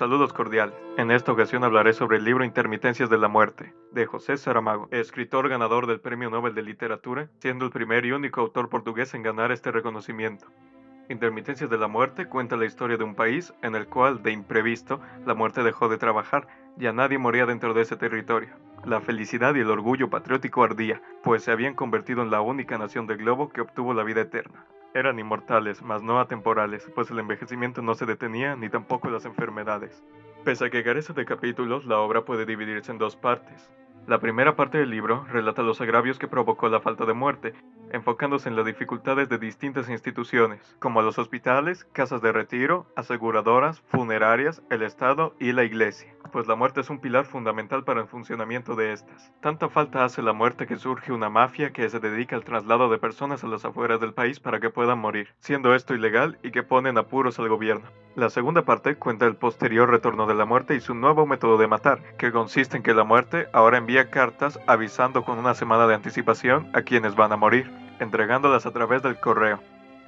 Saludos cordiales. En esta ocasión hablaré sobre el libro Intermitencias de la Muerte, de José Saramago, escritor ganador del Premio Nobel de Literatura, siendo el primer y único autor portugués en ganar este reconocimiento. Intermitencias de la Muerte cuenta la historia de un país en el cual, de imprevisto, la muerte dejó de trabajar, ya nadie moría dentro de ese territorio. La felicidad y el orgullo patriótico ardía, pues se habían convertido en la única nación del globo que obtuvo la vida eterna. Eran inmortales, mas no atemporales, pues el envejecimiento no se detenía ni tampoco las enfermedades. Pese a que carece de capítulos, la obra puede dividirse en dos partes. La primera parte del libro relata los agravios que provocó la falta de muerte, enfocándose en las dificultades de distintas instituciones, como los hospitales, casas de retiro, aseguradoras, funerarias, el Estado y la Iglesia, pues la muerte es un pilar fundamental para el funcionamiento de estas. Tanta falta hace la muerte que surge una mafia que se dedica al traslado de personas a las afueras del país para que puedan morir, siendo esto ilegal y que ponen apuros al gobierno. La segunda parte cuenta el posterior retorno de la muerte y su nuevo método de matar, que consiste en que la muerte ahora envía cartas avisando con una semana de anticipación a quienes van a morir, entregándolas a través del correo.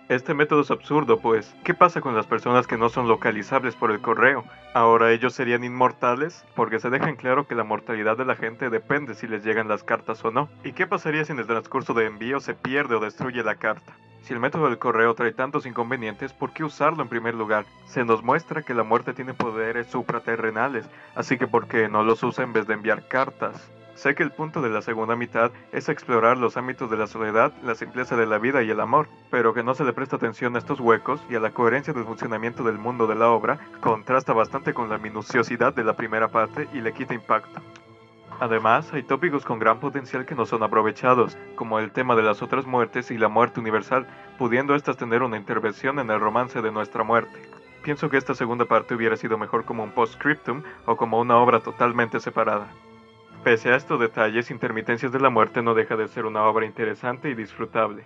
Este método es absurdo, pues, ¿qué pasa con las personas que no son localizables por el correo? ¿Ahora ellos serían inmortales? Porque se deja en claro que la mortalidad de la gente depende si les llegan las cartas o no. ¿Y qué pasaría si en el transcurso de envío se pierde o destruye la carta? Si el método del correo trae tantos inconvenientes, ¿por qué usarlo en primer lugar? Se nos muestra que la muerte tiene poderes supraterrenales, así que ¿por qué no los usa en vez de enviar cartas? Sé que el punto de la segunda mitad es explorar los ámbitos de la soledad, la simpleza de la vida y el amor, pero que no se le presta atención a estos huecos y a la coherencia del funcionamiento del mundo de la obra contrasta bastante con la minuciosidad de la primera parte y le quita impacto. Además, hay tópicos con gran potencial que no son aprovechados, como el tema de las otras muertes y la muerte universal, pudiendo éstas tener una intervención en el romance de nuestra muerte. Pienso que esta segunda parte hubiera sido mejor como un postscriptum o como una obra totalmente separada. Pese a estos detalles, Intermitencias de la Muerte no deja de ser una obra interesante y disfrutable.